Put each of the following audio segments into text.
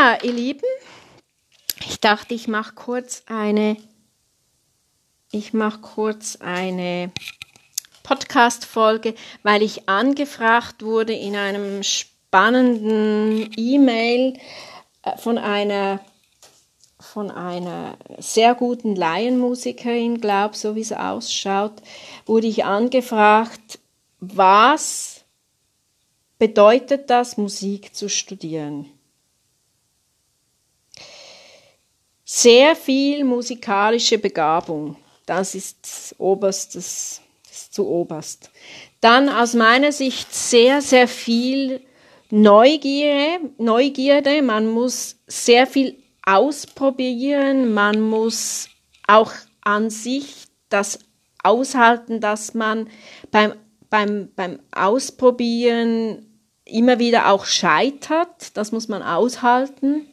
Ja, ihr Lieben, ich dachte, ich mache kurz eine, ich mache kurz eine Podcast-Folge, weil ich angefragt wurde in einem spannenden E-Mail äh, von einer von einer sehr guten Laienmusikerin, glaube so wie es ausschaut, wurde ich angefragt, was bedeutet das, Musik zu studieren? Sehr viel musikalische Begabung, das ist oberstes, das zu oberst. Dann aus meiner Sicht sehr, sehr viel Neugierde, Neugierde, man muss sehr viel ausprobieren, man muss auch an sich das aushalten, dass man beim, beim, beim Ausprobieren immer wieder auch scheitert, das muss man aushalten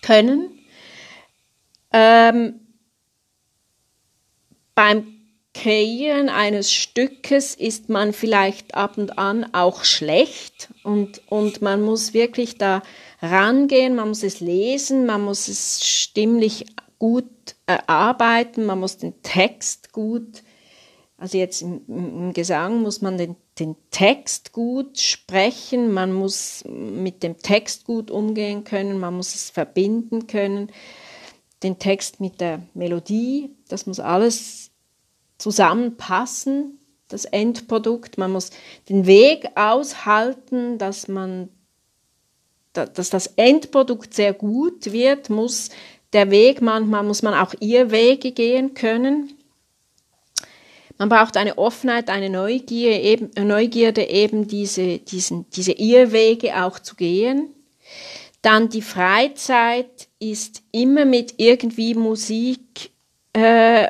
können. Ähm, beim Kreieren eines Stückes ist man vielleicht ab und an auch schlecht und, und man muss wirklich da rangehen, man muss es lesen, man muss es stimmlich gut erarbeiten, man muss den Text gut, also jetzt im, im Gesang muss man den, den Text gut sprechen, man muss mit dem Text gut umgehen können, man muss es verbinden können, den Text mit der Melodie, das muss alles zusammenpassen, das Endprodukt. Man muss den Weg aushalten, dass man dass das Endprodukt sehr gut wird, muss der Weg, manchmal muss man auch ihr Wege gehen können. Man braucht eine Offenheit, eine Neugier, eben, Neugierde, eben diese, diesen, diese Irrwege auch zu gehen. Dann die Freizeit ist immer mit irgendwie Musik, äh,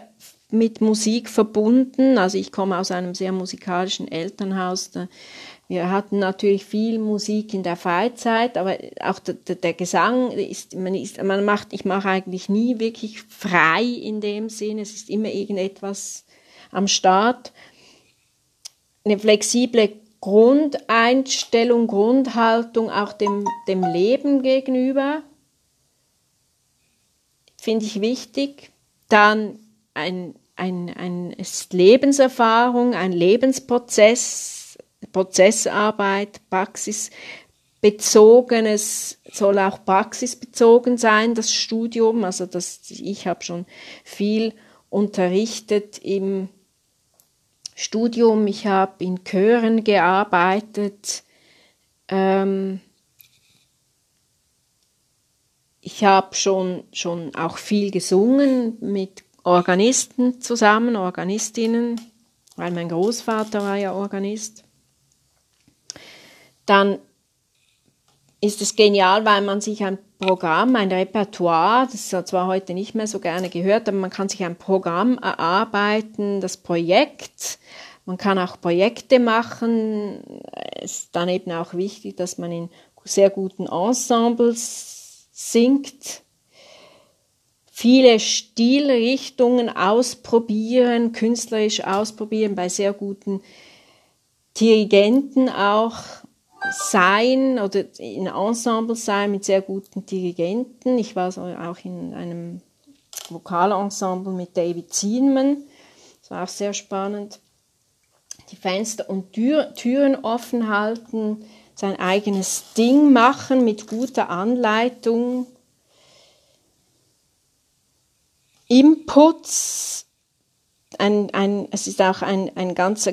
mit Musik verbunden. Also ich komme aus einem sehr musikalischen Elternhaus. Da wir hatten natürlich viel Musik in der Freizeit, aber auch der, der, der Gesang ist, man ist, man macht, ich mache eigentlich nie wirklich frei in dem Sinn. Es ist immer irgendetwas am Start. Eine flexible Grundeinstellung, Grundhaltung auch dem, dem Leben gegenüber finde ich wichtig. Dann ein, ein, ein Lebenserfahrung, ein Lebensprozess, Prozessarbeit, praxisbezogenes, soll auch praxisbezogen sein, das Studium. Also das, ich habe schon viel unterrichtet im Studium, ich habe in Chören gearbeitet, ähm, ich habe schon, schon auch viel gesungen mit Organisten zusammen, Organistinnen, weil mein Großvater war ja Organist. Dann ist es genial, weil man sich ein Programm, ein Repertoire, das ist zwar heute nicht mehr so gerne gehört, aber man kann sich ein Programm erarbeiten, das Projekt. Man kann auch Projekte machen. Es ist dann eben auch wichtig, dass man in sehr guten Ensembles singt. Viele Stilrichtungen ausprobieren, künstlerisch ausprobieren, bei sehr guten Dirigenten auch sein oder in Ensemble sein mit sehr guten Dirigenten. Ich war so auch in einem Vokalensemble mit David Zienman. Das war auch sehr spannend. Die Fenster und Tür, Türen offen halten, sein eigenes Ding machen mit guter Anleitung. Inputs, ein, ein, es ist auch ein, ein ganzer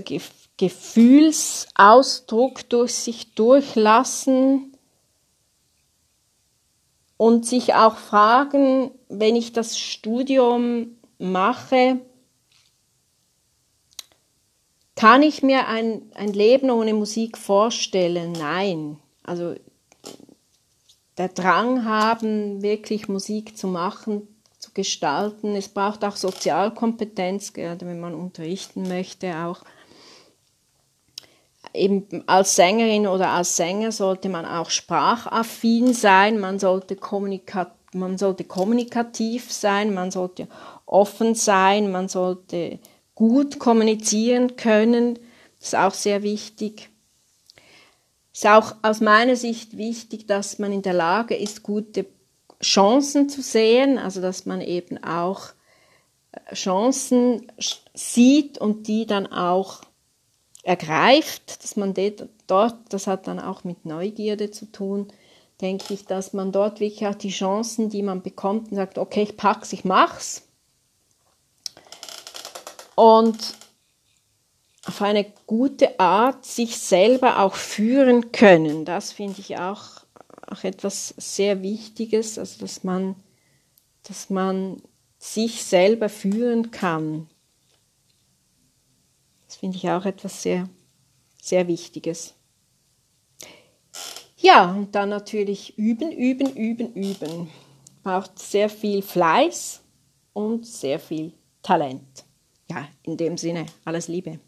Gefühlsausdruck durch sich durchlassen und sich auch fragen, wenn ich das Studium mache, kann ich mir ein, ein Leben ohne Musik vorstellen? Nein. Also der Drang haben, wirklich Musik zu machen, zu gestalten. Es braucht auch Sozialkompetenz, gerade wenn man unterrichten möchte, auch eben als Sängerin oder als Sänger sollte man auch sprachaffin sein, man sollte, kommunika man sollte kommunikativ sein, man sollte offen sein, man sollte gut kommunizieren können, das ist auch sehr wichtig. ist auch aus meiner Sicht wichtig, dass man in der Lage ist, gute Chancen zu sehen, also dass man eben auch äh, Chancen sieht und die dann auch ergreift, dass man dort, das hat dann auch mit Neugierde zu tun, denke ich, dass man dort wirklich auch die Chancen, die man bekommt, und sagt, okay, ich pack's, ich mach's. Und auf eine gute Art sich selber auch führen können. Das finde ich auch, auch etwas sehr Wichtiges, also dass man, dass man sich selber führen kann. Das finde ich auch etwas sehr, sehr Wichtiges. Ja, und dann natürlich üben, üben, üben, üben. Braucht sehr viel Fleiß und sehr viel Talent. Ja, in dem Sinne, alles Liebe.